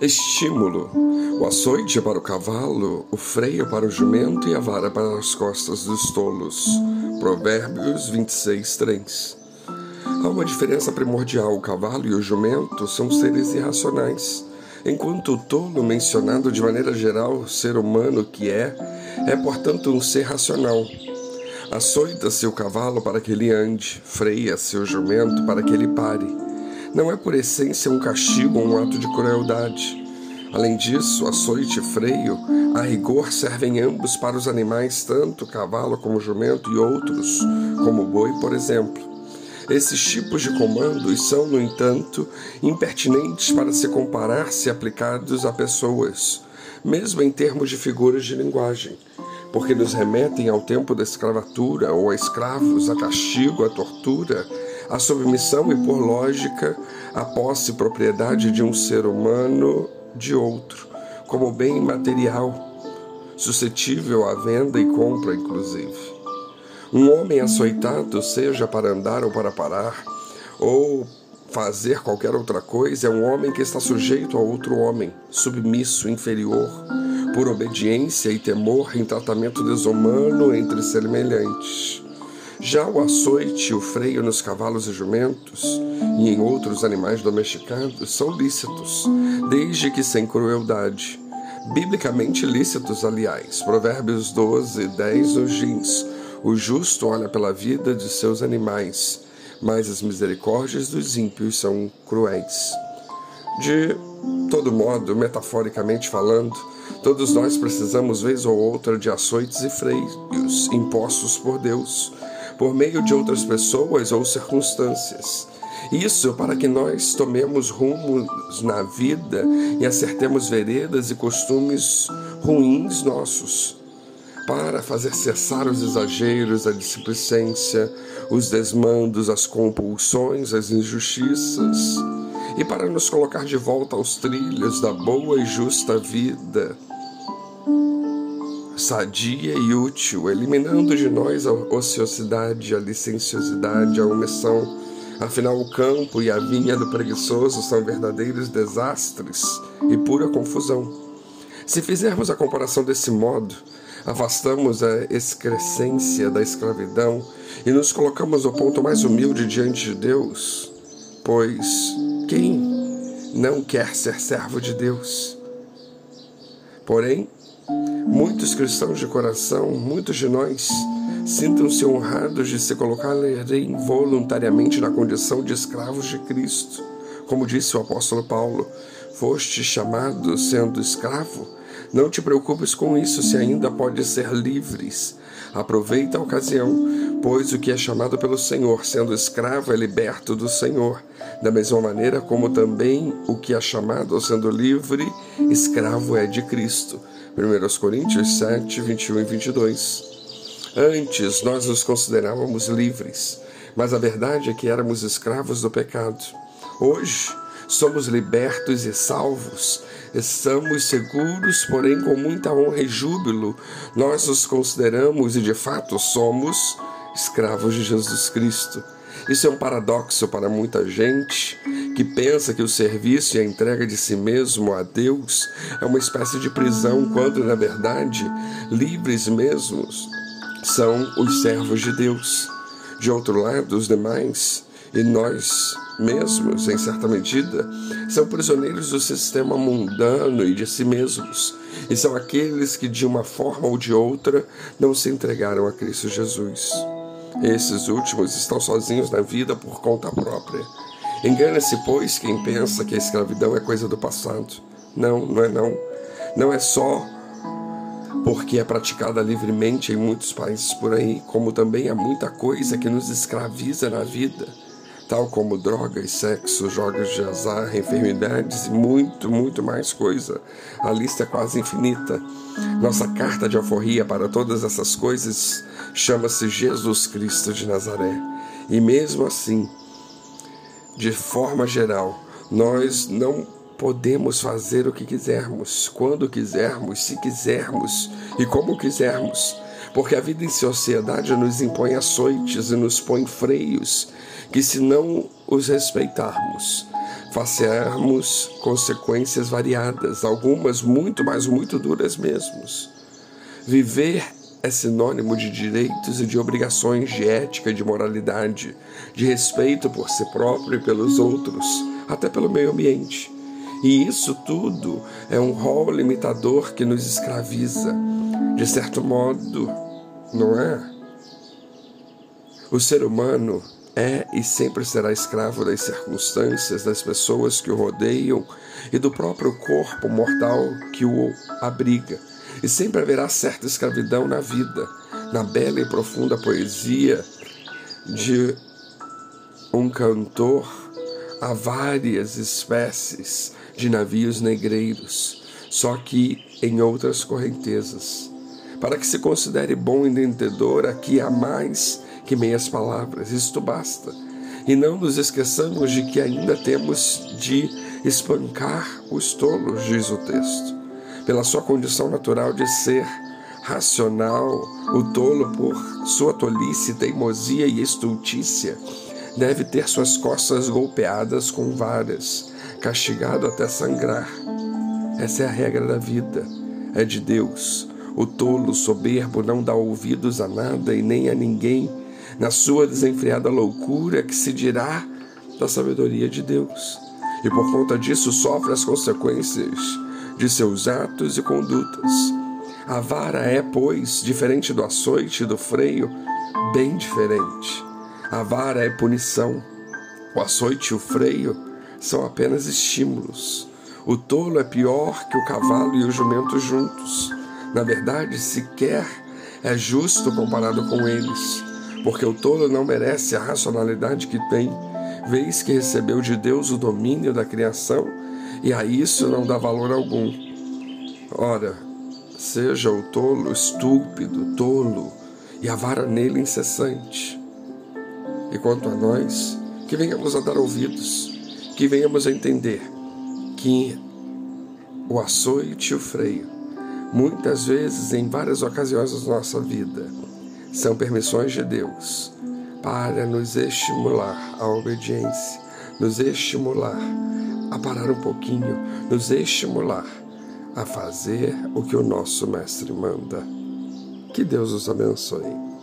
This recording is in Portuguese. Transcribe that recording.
Estímulo: o açoite para o cavalo, o freio para o jumento e a vara para as costas dos tolos. Provérbios 26, 3. Há uma diferença primordial: o cavalo e o jumento são seres irracionais, enquanto o tolo, mencionado de maneira geral, ser humano que é, é portanto um ser racional. Açoita-se o cavalo para que ele ande, freia-se o jumento para que ele pare não é por essência um castigo ou um ato de crueldade. Além disso, açoite e freio, a rigor, servem ambos para os animais, tanto cavalo como jumento e outros, como boi, por exemplo. Esses tipos de comandos são, no entanto, impertinentes para se comparar se aplicados a pessoas, mesmo em termos de figuras de linguagem, porque nos remetem ao tempo da escravatura ou a escravos, a castigo, a tortura a submissão e, por lógica, a posse e propriedade de um ser humano de outro, como bem material, suscetível à venda e compra, inclusive. Um homem açoitado, seja para andar ou para parar, ou fazer qualquer outra coisa, é um homem que está sujeito a outro homem, submisso, inferior, por obediência e temor em tratamento desumano entre semelhantes. Já o açoite e o freio nos cavalos e jumentos e em outros animais domesticados são lícitos, desde que sem crueldade. Biblicamente lícitos, aliás. Provérbios 12, 10 nos diz: O justo olha pela vida de seus animais, mas as misericórdias dos ímpios são cruéis. De todo modo, metaforicamente falando, todos nós precisamos, vez ou outra, de açoites e freios impostos por Deus por meio de outras pessoas ou circunstâncias. Isso para que nós tomemos rumos na vida e acertemos veredas e costumes ruins nossos, para fazer cessar os exageros, a displicência, os desmandos, as compulsões, as injustiças, e para nos colocar de volta aos trilhos da boa e justa vida sadia e útil, eliminando de nós a ociosidade, a licenciosidade, a omissão. Afinal, o campo e a vinha do preguiçoso são verdadeiros desastres e pura confusão. Se fizermos a comparação desse modo, afastamos a excrescência da escravidão e nos colocamos no ponto mais humilde diante de Deus, pois quem não quer ser servo de Deus? Porém, Muitos cristãos de coração, muitos de nós, sintam-se honrados de se colocarem voluntariamente na condição de escravos de Cristo. Como disse o apóstolo Paulo, foste chamado sendo escravo? Não te preocupes com isso, se ainda pode ser livres. Aproveita a ocasião, pois o que é chamado pelo Senhor, sendo escravo, é liberto do Senhor. Da mesma maneira como também o que é chamado, sendo livre, escravo é de Cristo. 1 Coríntios 7, 21 e 22. Antes nós nos considerávamos livres, mas a verdade é que éramos escravos do pecado. Hoje somos libertos e salvos, estamos seguros, porém com muita honra e júbilo, nós nos consideramos e de fato somos escravos de Jesus Cristo. Isso é um paradoxo para muita gente que pensa que o serviço e a entrega de si mesmo a Deus é uma espécie de prisão, quando na verdade livres mesmos são os servos de Deus. De outro lado, os demais e nós mesmos, em certa medida, são prisioneiros do sistema mundano e de si mesmos, e são aqueles que, de uma forma ou de outra, não se entregaram a Cristo Jesus. Esses últimos estão sozinhos na vida por conta própria Engana-se, pois, quem pensa que a escravidão é coisa do passado. Não, não é não. Não é só porque é praticada livremente em muitos países por aí, como também há muita coisa que nos escraviza na vida, tal como drogas, sexo, jogos de azar, enfermidades e muito, muito mais coisa. A lista é quase infinita. Nossa carta de alforria para todas essas coisas chama-se Jesus Cristo de Nazaré. E mesmo assim, de forma geral, nós não podemos fazer o que quisermos, quando quisermos, se quisermos e como quisermos, porque a vida em sociedade nos impõe açoites e nos põe freios que, se não os respeitarmos, facearmos consequências variadas, algumas muito, mas muito duras mesmos. Viver é sinônimo de direitos e de obrigações de ética e de moralidade, de respeito por si próprio e pelos outros, até pelo meio ambiente. E isso tudo é um rol limitador que nos escraviza, de certo modo, não é? O ser humano é e sempre será escravo das circunstâncias, das pessoas que o rodeiam e do próprio corpo mortal que o abriga. E sempre haverá certa escravidão na vida, na bela e profunda poesia de um cantor. Há várias espécies de navios negreiros, só que em outras correntezas. Para que se considere bom entendedor, aqui há mais que meias palavras, isto basta. E não nos esqueçamos de que ainda temos de espancar os tolos, diz o texto. Pela sua condição natural de ser racional, o tolo, por sua tolice, teimosia e estultícia, deve ter suas costas golpeadas com varas, castigado até sangrar. Essa é a regra da vida, é de Deus. O tolo soberbo não dá ouvidos a nada e nem a ninguém na sua desenfreada loucura que se dirá da sabedoria de Deus. E por conta disso sofre as consequências de seus atos e condutas. A vara é, pois, diferente do açoite e do freio, bem diferente. A vara é punição. O açoite e o freio são apenas estímulos. O tolo é pior que o cavalo e o jumento juntos. Na verdade, sequer é justo comparado com eles porque o tolo não merece a racionalidade que tem, vez que recebeu de Deus o domínio da criação e a isso não dá valor algum. Ora, seja o tolo estúpido, tolo, e a vara nele incessante. E quanto a nós, que venhamos a dar ouvidos, que venhamos a entender que o açoite e o freio, muitas vezes, em várias ocasiões da nossa vida, são permissões de Deus para nos estimular à obediência, nos estimular a parar um pouquinho, nos estimular a fazer o que o nosso Mestre manda. Que Deus os abençoe.